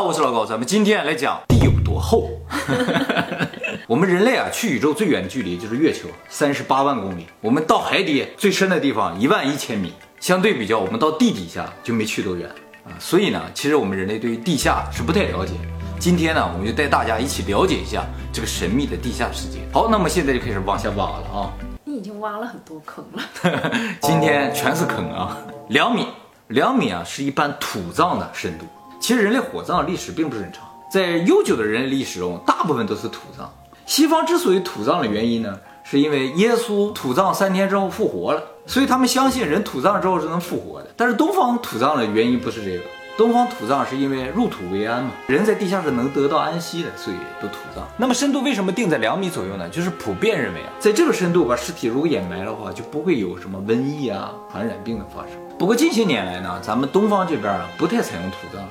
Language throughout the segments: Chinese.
好，我是老高，咱们今天来讲地有多厚。我们人类啊，去宇宙最远的距离就是月球，三十八万公里。我们到海底最深的地方一万一千米，相对比较，我们到地底下就没去多远啊。所以呢，其实我们人类对于地下是不太了解。今天呢，我们就带大家一起了解一下这个神秘的地下世界。好，那么现在就开始往下挖了啊。你已经挖了很多坑了，今天全是坑啊！两米，两米啊，是一般土葬的深度。其实人类火葬历史并不是很长，在悠久的人类历史中，大部分都是土葬。西方之所以土葬的原因呢，是因为耶稣土葬三天之后复活了，所以他们相信人土葬之后是能复活的。但是东方土葬的原因不是这个。东方土葬是因为入土为安嘛，人在地下是能得到安息的，所以都土葬。那么深度为什么定在两米左右呢？就是普遍认为啊，在这个深度把尸体如果掩埋的话，就不会有什么瘟疫啊、传染病的发生。不过近些年来呢，咱们东方这边啊不太采用土葬，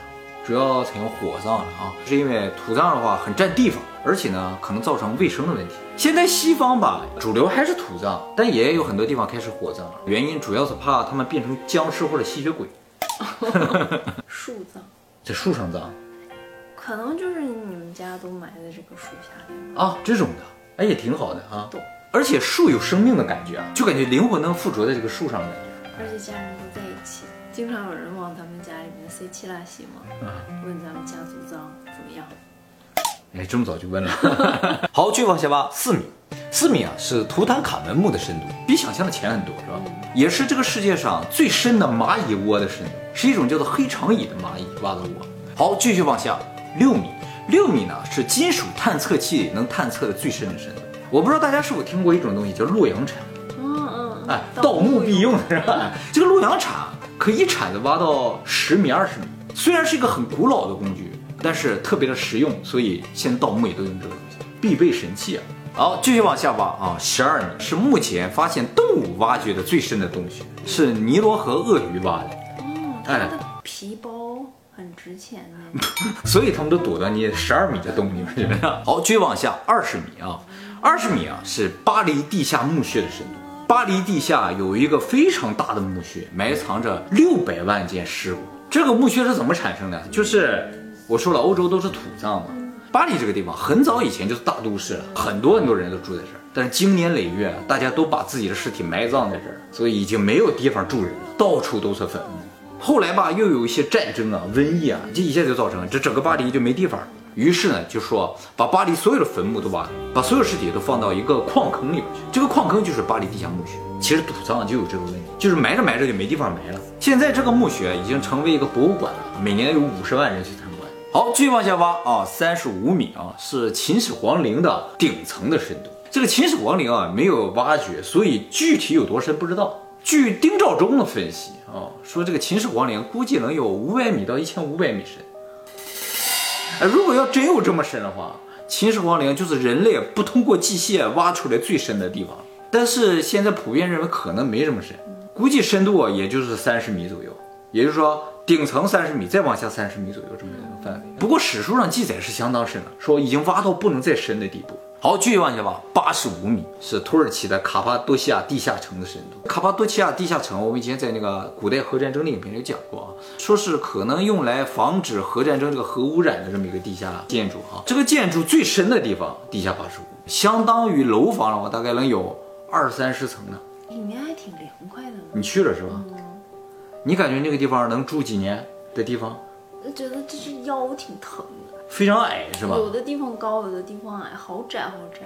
主要采用火葬了啊，是因为土葬的话很占地方，而且呢可能造成卫生的问题。现在西方吧主流还是土葬，但也有很多地方开始火葬了，原因主要是怕他们变成僵尸或者吸血鬼。树葬，在树上葬，可能就是你们家都埋在这个树下面啊，这种的，哎也挺好的啊。而且树有生命的感觉啊，就感觉灵魂能附着在这个树上的感觉。而且家人都在一起，经常有人往咱们家里面塞七拉西嘛，问咱们家族脏怎么样？哎，这么早就问了。好，继续往下挖，四米。四米啊，是图坦卡门墓的深度，比想象的浅很多，是吧？也是这个世界上最深的蚂蚁窝的深度，是一种叫做黑长蚁的蚂蚁挖的窝。好，继续往下，六米，六米呢是金属探测器能探测的最深的深度。我不知道大家是否听过一种东西叫洛阳铲，嗯嗯，哎，盗墓必用是吧？这个洛阳铲可以一铲子挖到十米、二十米，虽然是一个很古老的工具，但是特别的实用，所以现在盗墓也都用这个东西，必备神器啊。好，继续往下挖啊！十二米是目前发现动物挖掘的最深的洞穴，是尼罗河鳄鱼挖的。哦，它的皮包很值钱呢，所以他们都躲到你十二米的洞里面去。好，继续往下，二十米啊，二十米啊是巴黎地下墓穴的深度。巴黎地下有一个非常大的墓穴，埋藏着六百万件尸骨。这个墓穴是怎么产生的？就是我说了，欧洲都是土葬嘛。巴黎这个地方很早以前就是大都市了，很多很多人都住在这儿。但是经年累月，大家都把自己的尸体埋葬在这儿，所以已经没有地方住人了，到处都是坟墓。后来吧，又有一些战争啊、瘟疫啊，这一下就造成这整个巴黎就没地方了。于是呢，就说把巴黎所有的坟墓都挖，把所有尸体都放到一个矿坑里边去。这个矿坑就是巴黎地下墓穴。其实土葬就有这个问题，就是埋着埋着就没地方埋了。现在这个墓穴已经成为一个博物馆了，每年有五十万人去参观。好，继续往下挖啊，三十五米啊，是秦始皇陵的顶层的深度。这个秦始皇陵啊，没有挖掘，所以具体有多深不知道。据丁肇中的分析啊，说这个秦始皇陵估计能有五百米到一千五百米深。哎，如果要真有这么深的话，秦始皇陵就是人类不通过机械挖出来最深的地方。但是现在普遍认为可能没这么深，估计深度也就是三十米左右。也就是说。顶层三十米，再往下三十米左右这么一个范围。不过史书上记载是相当深了，说已经挖到不能再深的地步。好，继续往下吧，八十五米是土耳其的卡帕多西亚地下城的深度。卡帕多西亚地下城，我们以前在那个古代核战争的影片里讲过啊，说是可能用来防止核战争这个核污染的这么一个地下建筑啊。这个建筑最深的地方，地下八十五，相当于楼房的话，大概能有二三十层呢。里面还挺凉快的。你去了是吧？你感觉那个地方能住几年的地方？我觉得这是腰挺疼的，非常矮是吧？有的地方高，有的地方矮，好窄好窄。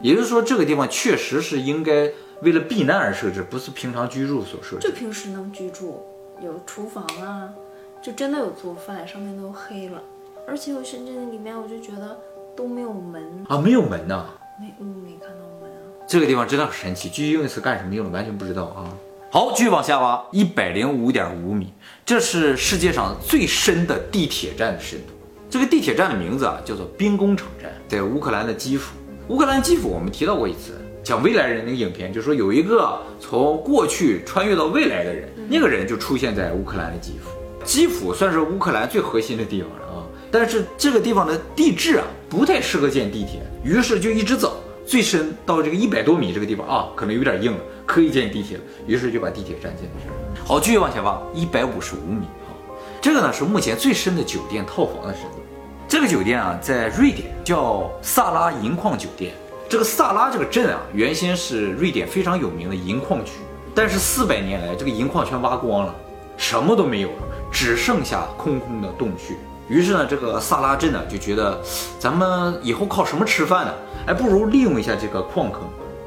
也就是说，这个地方确实是应该为了避难而设置，不是平常居住所设置。就平时能居住，有厨房啊，就真的有做饭，上面都黑了。而且我深圳的里面，我就觉得都没有门啊，没有门呐，没，嗯，没看到门啊。这个地方真的很神奇，具体用的是干什么用的，完全不知道啊。好，继续往下挖，一百零五点五米，这是世界上最深的地铁站的深度。这个地铁站的名字啊，叫做兵工厂站，在乌克兰的基辅。乌克兰基辅，我们提到过一次，讲未来人那个影片，就说有一个从过去穿越到未来的人，那个人就出现在乌克兰的基辅。基辅算是乌克兰最核心的地方了啊，但是这个地方的地质啊，不太适合建地铁，于是就一直走。最深到这个一百多米这个地方啊，可能有点硬了，可以建地铁了。于是就把地铁站建在这儿。好，继续往前挖，一百五十五米啊，这个呢是目前最深的酒店套房的深度。这个酒店啊，在瑞典叫萨拉银矿酒店。这个萨拉这个镇啊，原先是瑞典非常有名的银矿区，但是四百年来，这个银矿全挖光了，什么都没有了，只剩下空空的洞穴。于是呢，这个萨拉镇呢就觉得，咱们以后靠什么吃饭呢？哎，不如利用一下这个矿坑，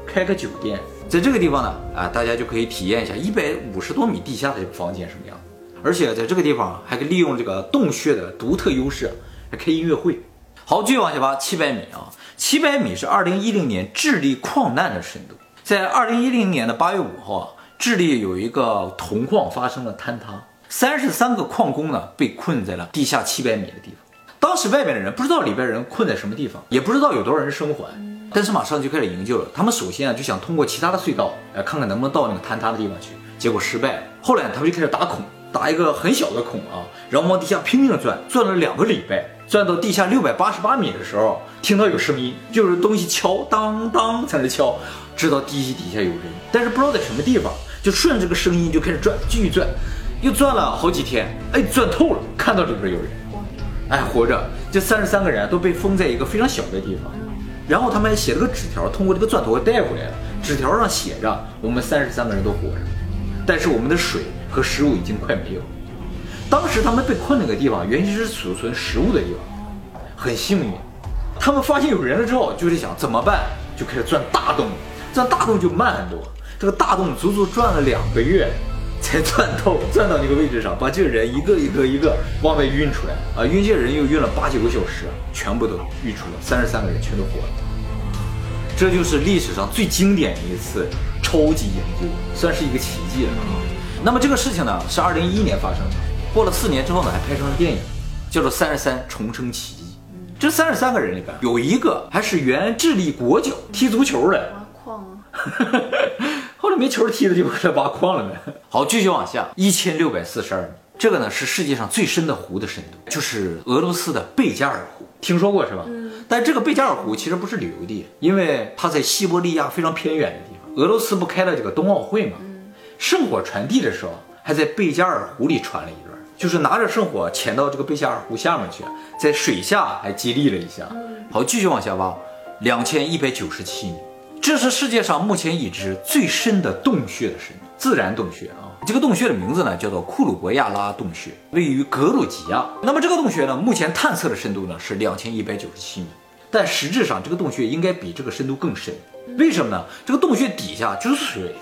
开个酒店。在这个地方呢，啊，大家就可以体验一下一百五十多米地下的这个房间什么样。而且在这个地方还可以利用这个洞穴的独特优势，来开音乐会。好，继续往下挖，七百米啊，七百米是二零一零年智利矿难的深度。在二零一零年的八月五号啊，智利有一个铜矿发生了坍塌。三十三个矿工呢被困在了地下七百米的地方，当时外面的人不知道里边人困在什么地方，也不知道有多少人生还，但是马上就开始营救了。他们首先啊就想通过其他的隧道，来看看能不能到那个坍塌的地方去，结果失败了。后来他们就开始打孔，打一个很小的孔啊，然后往地下拼命的钻，钻了两个礼拜，钻到地下六百八十八米的时候，听到有声音，就是东西敲当当在那敲，知道地底下有人，但是不知道在什么地方，就顺着这个声音就开始转，继续钻。又转了好几天，哎，转透了，看到里边有人，哎，活着。这三十三个人都被封在一个非常小的地方，然后他们还写了个纸条，通过这个钻头带回来了。纸条上写着：我们三十三个人都活着，但是我们的水和食物已经快没有。当时他们被困那个地方，原先是储存食物的地方，很幸运。他们发现有人了之后，就在想怎么办，就开始钻大洞，钻大洞就慢很多。这个大洞足足转了两个月。才钻透，钻到那个位置上，把这个人一个一个一个往外运出来啊！运这人又运了八九个小时，全部都运出了，三十三个人全都活了。这就是历史上最经典的一次超级营救，算是一个奇迹了！那么这个事情呢，是二零一一年发生的，过了四年之后呢，还拍成了电影，叫做《三十三重生奇迹》。这三十三个人里边有一个还是原智利国脚，踢足球的。挖矿啊！后来没球踢的就过来挖矿了呗。好，继续往下，一千六百四十二米，这个呢是世界上最深的湖的深度，就是俄罗斯的贝加尔湖，听说过是吧？嗯。但这个贝加尔湖其实不是旅游地，因为它在西伯利亚非常偏远的地方。俄罗斯不开了这个冬奥会嘛？嗯。圣火传递的时候，还在贝加尔湖里传了一段，就是拿着圣火潜到这个贝加尔湖下面去，在水下还激励了一下。好，继续往下挖，两千一百九十七米。这是世界上目前已知最深的洞穴的深度，自然洞穴啊。这个洞穴的名字呢叫做库鲁博亚拉洞穴，位于格鲁吉亚。那么这个洞穴呢，目前探测的深度呢是两千一百九十七米，但实质上这个洞穴应该比这个深度更深。为什么呢？这个洞穴底下就是水，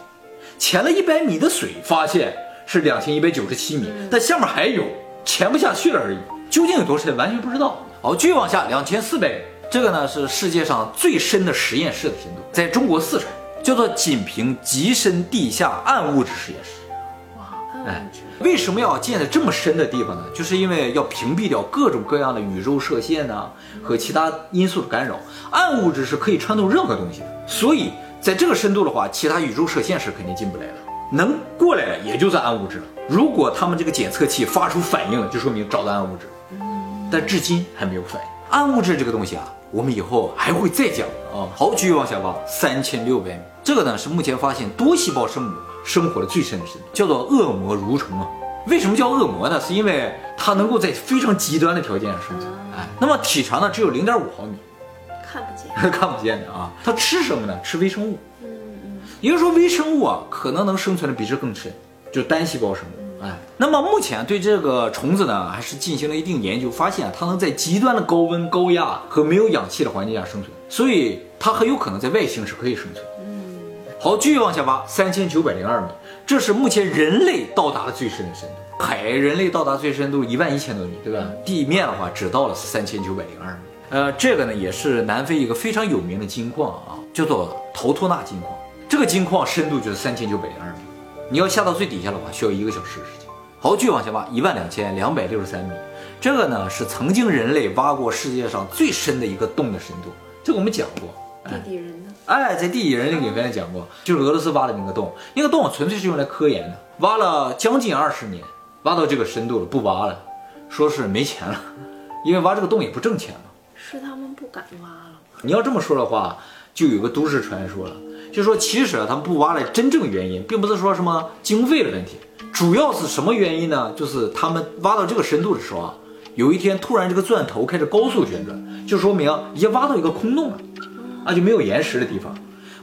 潜了一百米的水，发现是两千一百九十七米，但下面还有，潜不下去了而已。究竟有多深，完全不知道。好，继续往下，两千四百米。这个呢是世界上最深的实验室的深度，在中国四川，叫做锦屏极深地下暗物质实验室。哇，暗物质！为什么要建在这么深的地方呢？就是因为要屏蔽掉各种各样的宇宙射线呐和其他因素的干扰。暗物质是可以穿透任何东西的，所以在这个深度的话，其他宇宙射线是肯定进不来的，能过来的也就算暗物质了。如果他们这个检测器发出反应了，就说明找到暗物质。但至今还没有反应。暗物质这个东西啊。我们以后还会再讲啊！好，继续往下挖，三千六百米，这个呢是目前发现多细胞生物生活的最深的深度，叫做恶魔蠕虫啊。为什么叫恶魔呢？是因为它能够在非常极端的条件下生存。哎，那么体长呢只有零点五毫米，看不见，看不见的啊。它吃什么呢？吃微生物。嗯嗯。也就是说，微生物啊可能能生存的比这更深，就是单细胞生物。哎，那么目前对这个虫子呢，还是进行了一定研究，发现它能在极端的高温、高压和没有氧气的环境下生存，所以它很有可能在外星是可以生存。嗯，好，继续往下挖，三千九百零二米，这是目前人类到达的最深的深度。海人类到达最深度一万一千多米，对吧？地面的话只到了三千九百零二米。呃，这个呢也是南非一个非常有名的金矿啊，叫做陶托纳金矿。这个金矿深度就是三千九百零二米。你要下到最底下的话，需要一个小时的时间。好，继续往下挖，一万两千两百六十三米。这个呢是曾经人类挖过世界上最深的一个洞的深度。这个我们讲过。地底人呢？哎，在地底人里讲过，就是俄罗斯挖的那个洞。那个洞纯粹是用来科研的，挖了将近二十年，挖到这个深度了，不挖了，说是没钱了，因为挖这个洞也不挣钱嘛。敢挖了。你要这么说的话，就有个都市传说了。就说其实啊，他们不挖的真正原因，并不是说什么经费的问题，主要是什么原因呢？就是他们挖到这个深度的时候啊，有一天突然这个钻头开始高速旋转，就说明已经挖到一个空洞了，啊就没有岩石的地方。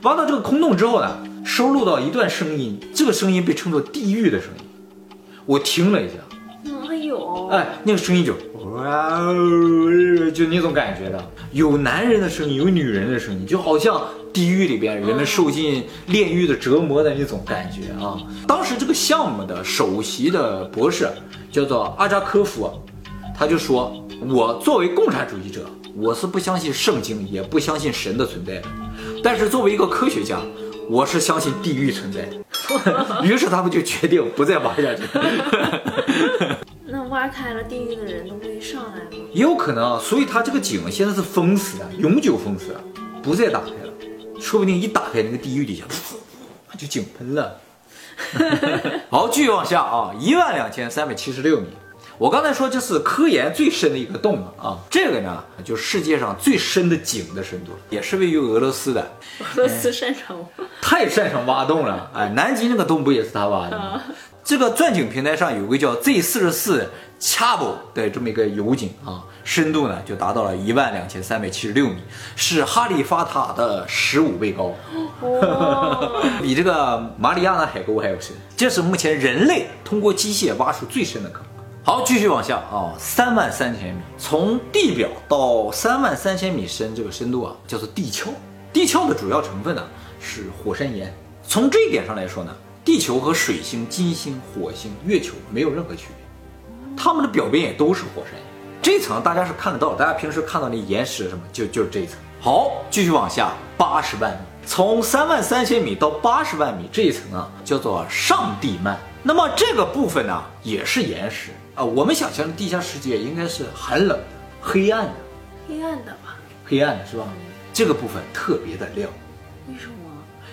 挖到这个空洞之后呢，收录到一段声音，这个声音被称作地狱的声音。我听了一下，哪，有，哎，那个声音就哇哦，就那种感觉的，有男人的声音，有女人的声音，就好像地狱里边人们受尽炼狱的折磨的那种感觉啊。当时这个项目的首席的博士叫做阿扎科夫，他就说：“我作为共产主义者，我是不相信圣经，也不相信神的存在的。但是作为一个科学家，我是相信地狱存在的。”于是他们就决定不再挖下去。那挖开了，地狱的人都会上来吗？也有可能啊，所以它这个井现在是封死的，永久封死，不再打开了。说不定一打开，那个地狱底下就井喷了。好，继续往下啊，一万两千三百七十六米。我刚才说这是科研最深的一个洞了啊，这个呢就是世界上最深的井的深度，也是位于俄罗斯的。俄罗斯擅长挖？太擅长挖洞了，哎，南极那个洞不也是他挖的吗？这个钻井平台上有个叫 Z 四十四 Chabo 的这么一个油井啊，深度呢就达到了一万两千三百七十六米，是哈利法塔的十五倍高，比这个马里亚纳海沟还要深。这是目前人类通过机械挖出最深的坑。好，继续往下啊，三万三千米，从地表到三万三千米深这个深度啊，叫做地壳。地壳的主要成分呢是火山岩。从这一点上来说呢。地球和水星、金星、火星、月球没有任何区别，它们的表面也都是火山岩。这层大家是看得到，大家平时看到那岩石什么，就就是这一层。好，继续往下，八十万米，从三万三千米到八十万米这一层啊，叫做上地幔。那么这个部分呢，也是岩石啊。我们想象的地下世界应该是寒冷的、黑暗的，黑暗的吧？黑暗的是吧？这个部分特别的亮，为什么？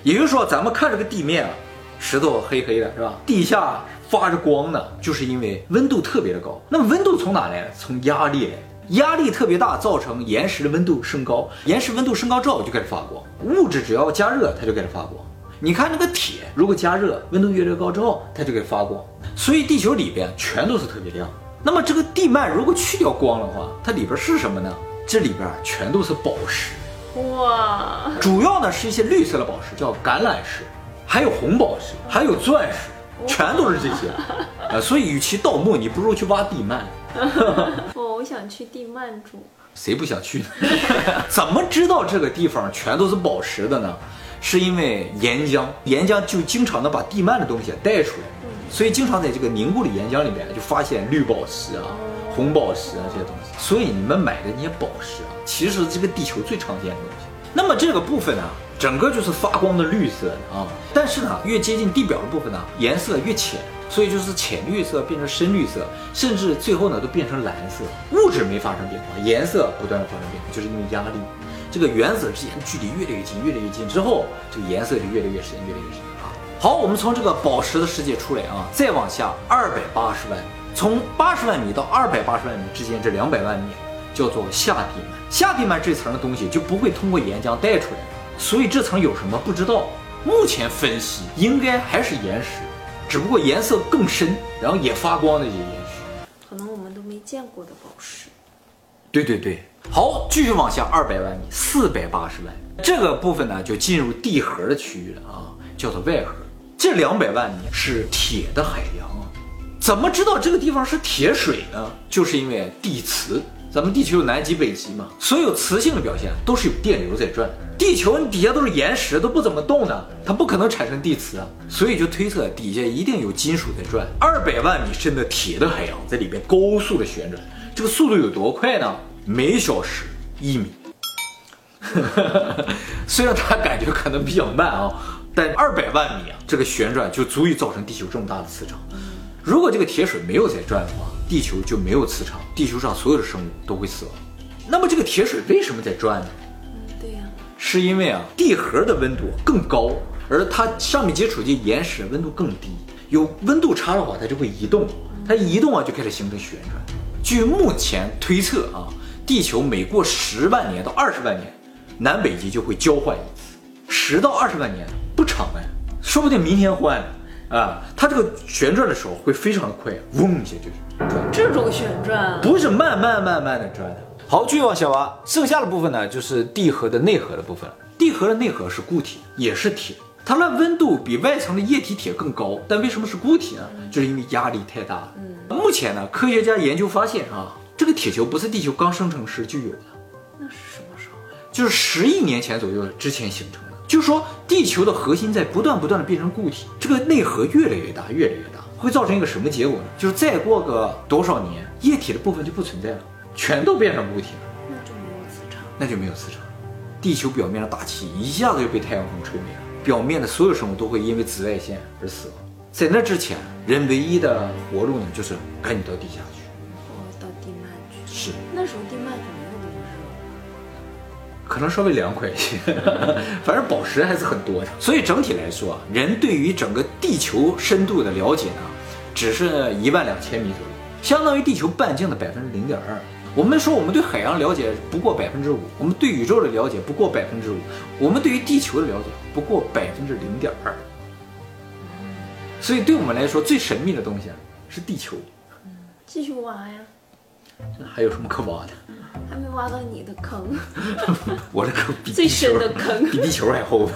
也就是说，咱们看这个地面啊。石头黑黑的，是吧？地下发着光呢，就是因为温度特别的高。那么温度从哪来？从压力来，压力特别大，造成岩石的温度升高。岩石温度升高之后就开始发光。物质只要加热，它就开始发光。你看那个铁，如果加热，温度越来越高之后，它就开始发光。所以地球里边全都是特别亮。那么这个地幔如果去掉光的话，它里边是什么呢？这里边全都是宝石。哇，主要呢是一些绿色的宝石，叫橄榄石。还有红宝石，还有钻石，全都是这些，啊，所以与其盗墓，你不如去挖地幔。哦，我想去地幔住，谁不想去呢？怎么知道这个地方全都是宝石的呢？是因为岩浆，岩浆就经常的把地幔的东西带出来，所以经常在这个凝固的岩浆里面就发现绿宝石啊、红宝石啊这些东西。所以你们买的那些宝石啊，其实这个地球最常见的东西。那么这个部分呢？整个就是发光的绿色的啊，但是呢，越接近地表的部分呢，颜色越浅，所以就是浅绿色变成深绿色，甚至最后呢都变成蓝色。物质没发生变化，颜色不断的发生变化，就是因为压力，这个原子之间距离越来越近，越来越近之后，这个颜色就越来越深，越来越深啊。好，我们从这个宝石的世界出来啊，再往下二百八十万，从八十万米到二百八十万米之间这两百万米叫做下地幔，下地幔这层的东西就不会通过岩浆带出来。所以这层有什么不知道？目前分析应该还是岩石，只不过颜色更深，然后也发光的一些岩石，可能我们都没见过的宝石。对对对，好，继续往下二百万米，四百八十万，这个部分呢就进入地核的区域了啊，叫做外核。这两百万米是铁的海洋啊，怎么知道这个地方是铁水呢？就是因为地磁。咱们地球有南极、北极嘛，所有磁性的表现都是有电流在转。地球底下都是岩石，都不怎么动的，它不可能产生地磁啊，所以就推测底下一定有金属在转。二百万米深的铁的海洋在里边高速的旋转，这个速度有多快呢？每小时一米。虽然它感觉可能比较慢啊，但二百万米啊，这个旋转就足以造成地球这么大的磁场。如果这个铁水没有在转的话，地球就没有磁场，地球上所有的生物都会死亡。那么这个铁水为什么在转呢？嗯对呀，是因为啊地核的温度更高，而它上面接触的岩石温度更低。有温度差的话，它就会移动，它移动啊就开始形成旋转。据目前推测啊，地球每过十万年到二十万年，南北极就会交换一次。十到二十万年不长哎，说不定明天换。啊，它这个旋转的时候会非常的快，嗡一下就是转。这种旋转，不是慢慢慢慢的转的。好，继续往下挖，剩下的部分呢，就是地核的内核的部分。地核的内核是固体，也是铁，它的温度比外层的液体铁更高，但为什么是固体呢？就是因为压力太大了。嗯，目前呢，科学家研究发现啊，这个铁球不是地球刚生成时就有的，那是什么时候？就是十亿年前左右之前形成的。就是说，地球的核心在不断不断的变成固体，这个内核越来越大，越来越大，会造成一个什么结果呢？就是再过个多少年，液体的部分就不存在了，全都变成固体了，那就没有磁场。那就没有磁场，地球表面的大气一下子就被太阳风吹没了，表面的所有生物都会因为紫外线而死亡。在那之前，人唯一的活路呢，就是赶紧到地下去。哦，到地幔去。是，那时候地幔就没有那么热。可能稍微凉快一些，反正宝石还是很多的。所以整体来说啊，人对于整个地球深度的了解呢，只是一万两千米左右，相当于地球半径的百分之零点二。我们说我们对海洋了解不过百分之五，我们对宇宙的了解不过百分之五，我们对于地球的了解不过百分之零点二。所以对我们来说最神秘的东西啊是地球，继续挖呀，还有什么可挖的？还没挖到你的坑，我的坑比最深的坑比地球还厚。